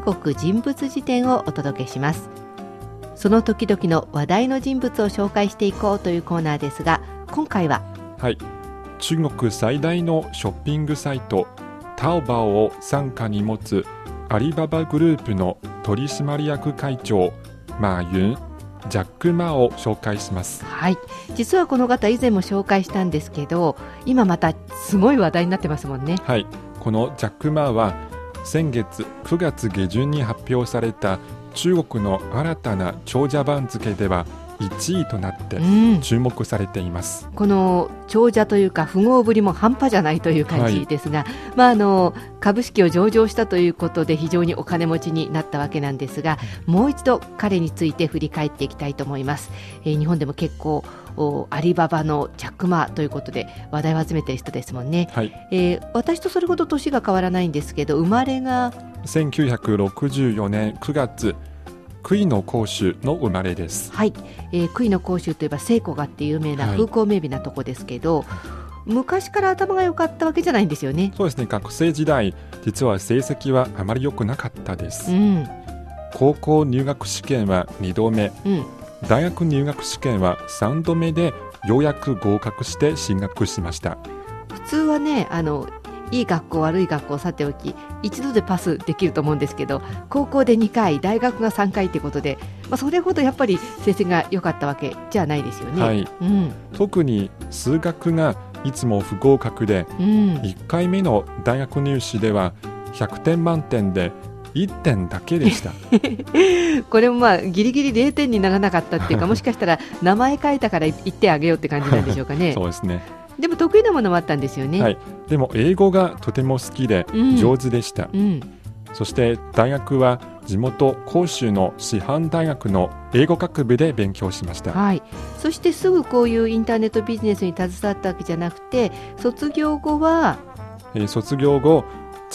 中国人物辞典をお届けします。その時々の話題の人物を紹介していこうというコーナーですが今回ははい。中国最大のショッピングサイトタオバオを傘下に持つアリババグループの取締役会長マーユンジャック・マーを紹介します。はい。実はこの方以前も紹介したんですけど今またすごい話題になってますもんね。はい。このジャック・マーは先月9月下旬に発表された中国の新たな長者番付では1位となって注目されています、うん、この長者というか富豪ぶりも半端じゃないという感じですが、はい、まあ、あの株式を上場したということで非常にお金持ちになったわけなんですがもう一度彼について振り返っていきたいと思います、えー、日本でも結構アリババのジャック・マーということで話題を集めている人ですもんね、はい、えー、私とそれほど年が変わらないんですけど生まれが1964年9月杭の甲州の生まれです。はい、えー、杭の甲州といえば聖子がって有名な風光明媚なとこですけど、はい、昔から頭が良かったわけじゃないんですよね。そうですね。学生時代実は成績はあまり良くなかったです。うん、高校入学試験は2度目、うん、大学入学試験は3度目でようやく合格して進学しました。普通はねあのいい学校悪い学校さておき一度でパスできると思うんですけど高校で2回大学が3回ということで、まあ、それほどやっぱり成績が良かったわけじゃないですよね。はいうん、特に数学がいつも不合格で、うん、1回目の大学入試では100点満点で1点だけでした。これもまあギリギリ0点にならなかったっていうか もしかしたら名前書いたから1点あげようって感じなんでしょうかね。そうですね。でも得意なものもあったんですよね。はい、でも英語がとても好きで上手でした。うん。うん、そして大学は地元広州の師範大学の英語学部で勉強しました、はい、そしてすぐこういうインターネットビジネスに携わったわけじゃなくて卒業後は、えー、卒業後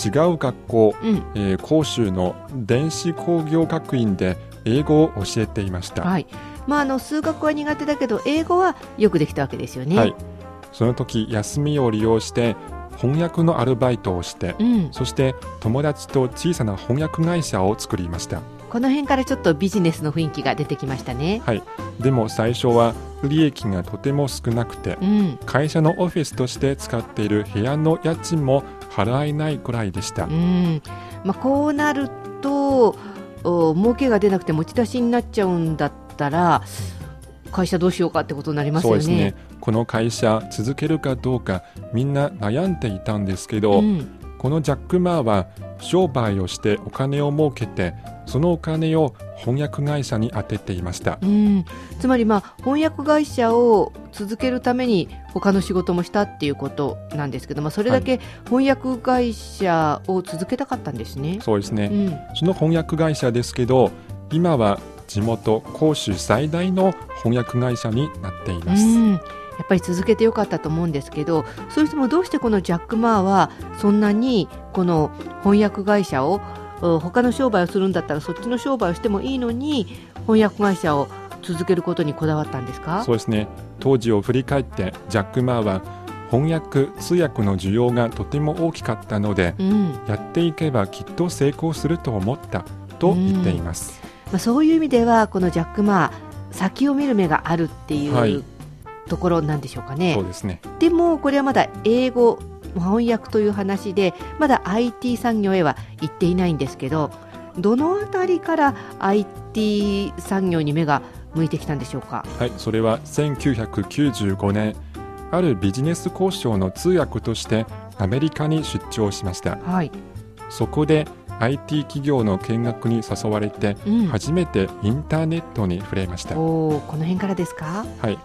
違う学校、うん、えー、広州の電子工業学院で英語を教えていました、はい。まあ、あの数学は苦手だけど英語はよくできたわけですよね。はい。その時休みを利用して翻訳のアルバイトをして、うん、そして友達と小さな翻訳会社を作りました。この辺からちょっとビジネスの雰囲気が出てきましたね。はい。でも最初は利益がとても少なくて、うん、会社のオフィスとして使っている部屋の家賃も払えないくらいでした、うん。まあ、こうなるとお儲けが出なくて持ち出しになっちゃうんだったら会社どうしようかってことになりますよね。ね。この会社続けるかどうかみんな悩んでいたんですけど、うん、このジャック・マーは商売をしてお金を儲けてそのお金を翻訳会社に充てていました、うん、つまり、まあ、翻訳会社を続けるために他の仕事もしたっていうことなんですけど、まあ、それだけ翻訳会社を続けたかったんですね。はい、そうですね、うん、その翻訳会社ですけど今は地元甲州最大の翻訳会社になっています。やっぱり続けてよかったと思うんですけどそれともどうしてこのジャック・マーはそんなにこの翻訳会社を他の商売をするんだったらそっちの商売をしてもいいのに翻訳会社を続けることにこだわったんですか？そうですね。当時を振り返ってジャック・マーは翻訳通訳の需要がとても大きかったので、うん、やっていけばきっと成功すると思ったと言っています、うん、まあ、そういう意味ではこのジャック・マー先を見る目があるっていうところなんでしょうかね。そうですね。でもこれはまだ英語翻訳という話でまだ IT 産業へは行っていないんですけどどのあたりから IT 産業に目が向いてきたんでしょうか？はいそれは1995年あるビジネス交渉の通訳としてアメリカに出張しました、はい、そこで IT 企業の見学に誘われて、初めてインターネットに触れました、おこの辺からですか？はい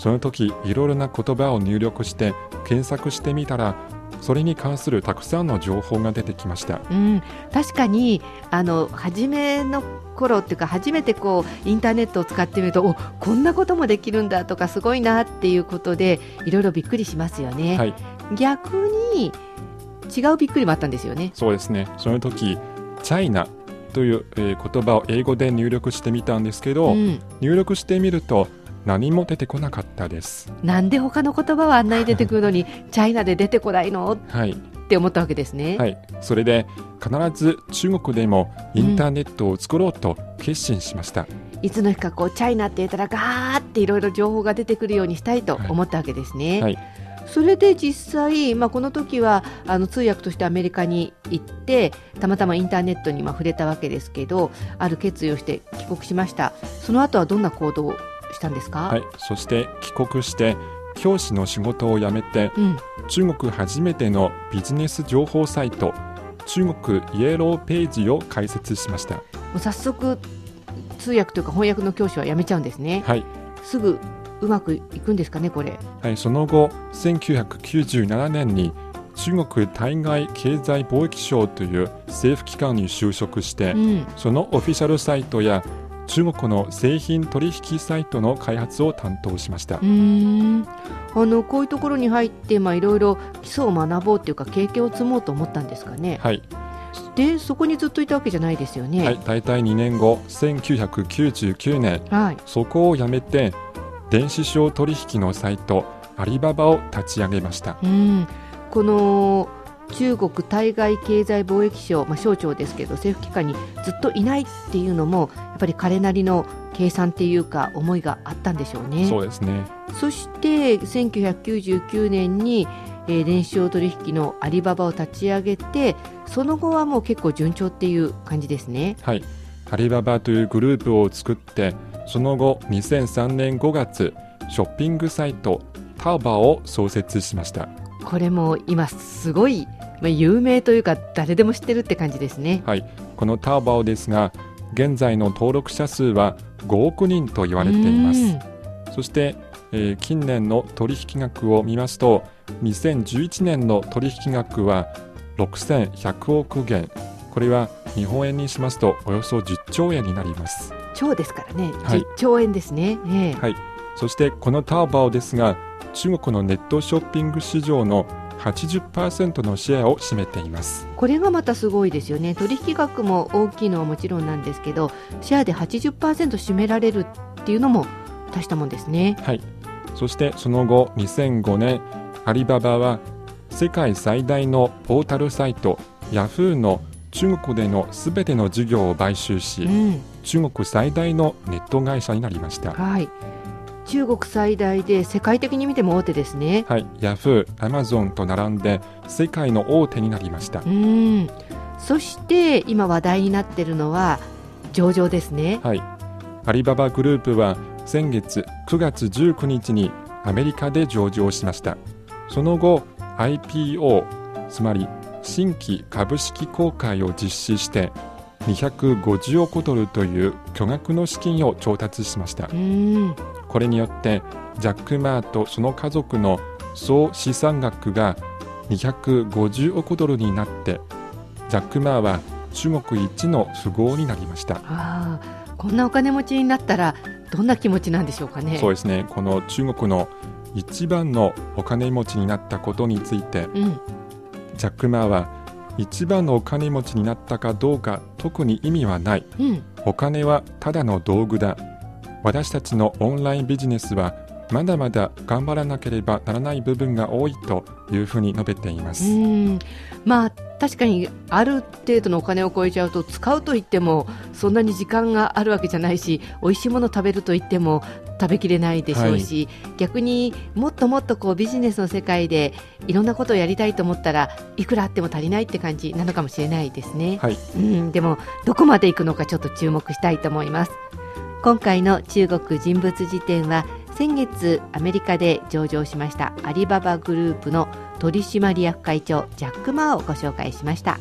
その時いろいろな言葉を入力して検索してみたらそれに関するたくさんの情報が出てきました、うん、確かにあの初めの頃っていうか初めてこうインターネットを使ってみるとおこんなこともできるんだとかすごいなっていうことでいろいろびっくりしますよね、はい、逆に違うびっくりもあったんですよね。そうですね。その時チャイナという、えー、言葉を英語で入力してみたんですけど、うん、入力してみると何も出てこなかったです。なんで他の言葉はあんなに出てくるのに チャイナで出てこないの？はい。って思ったわけですね。はい、それで必ず中国でもインターネットを作ろうと決心しました。うん、いつの日かこうチャイナって言ったらガーっていろいろ情報が出てくるようにしたいと思ったわけですね。はい、はい。それで実際、まあ、この時はあの通訳としてアメリカに行ってたまたまインターネットにまあ触れたわけですけどある決意をして帰国しました。その後はどんな行動をしたんですか、はい、そして帰国して教師の仕事を辞めて、うん、中国初めてのビジネス情報サイト中国イエローページを開設しました。もう早速通訳というか翻訳の教師は辞めちゃうんですね。はい。すぐうまくいくんですかねこれ？はい。その後1997年に中国対外経済貿易省という政府機関に就職して、うん、そのオフィシャルサイトや中国の製品取引サイトの開発を担当しました。うん。あのこういうところに入ってまあいろいろ基礎を学ぼうというか経験を積もうと思ったんですかね。はい。でそこにずっといたわけじゃないですよね。はい、大体2年後1999年、はい、そこを辞めて電子商取引のサイトアリババを立ち上げました。うん。この中国対外経済貿易省、まあ、省庁ですけど政府機関にずっといないっていうのもやっぱり彼なりの計算っていうか思いがあったんでしょうね。そうですねそして1999年に、えー、電子商取引のアリババを立ち上げてその後はもう結構順調っていう感じですね。はいアリババというグループを作ってその後2003年5月ショッピングサイトターバーを創設しましたこれも今すごい有名というか誰でも知ってるって感じですね。はい。このターバオですが現在の登録者数は5億人と言われています。そして、えー、近年の取引額を見ますと2011年の取引額は6100億元。これは日本円にしますとおよそ10兆円になります。兆ですからね、はい、10兆円ですね、えー、はい。そしてこのターバオですが中国のネットショッピング市場の80%のシェアを占めています。これがまたすごいですよね。取引額も大きいのはもちろんなんですけどシェアで80%占められるっていうのも大したもんですね。はい。そしてその後2005年アリババは世界最大のポータルサイトヤフーの中国でのすべての事業を買収し、うん、中国最大のネット会社になりました。はい中国最大で世界的に見ても大手ですね。はい。ヤフーアマゾンと並んで世界の大手になりました。うん。そして今話題になっているのは上場ですね。はい。アリババグループは先月9月19日にアメリカで上場しました。その後 IPO つまり新規株式公開を実施して250億ドルという巨額の資金を調達しましたこれによってジャック・マーとその家族の総資産額が250億ドルになってジャック・マーは中国一の富豪になりました。あこんなお金持ちになったらどんな気持ちなんでしょうかね。そうですね。この中国の一番のお金持ちになったことについて、うん、ジャック・マーは一番のお金持ちになったかどうか特に意味はない、うん、お金はただの道具だ私たちのオンラインビジネスはまだまだ頑張らなければならない部分が多いというふうに述べています。まあ確かにある程度のお金を超えちゃうと使うといってもそんなに時間があるわけじゃないし美味しいもの食べるといっても食べきれないでしょうし、はい、逆にもっともっとこうビジネスの世界でいろんなことをやりたいと思ったらいくらあっても足りないって感じなのかもしれないですね、はい、うん、でもどこまで行くのかちょっと注目したいと思います今回の中国人物辞典は先月アメリカで上場しましたアリババグループの取締役会長ジャック・マーをご紹介しました。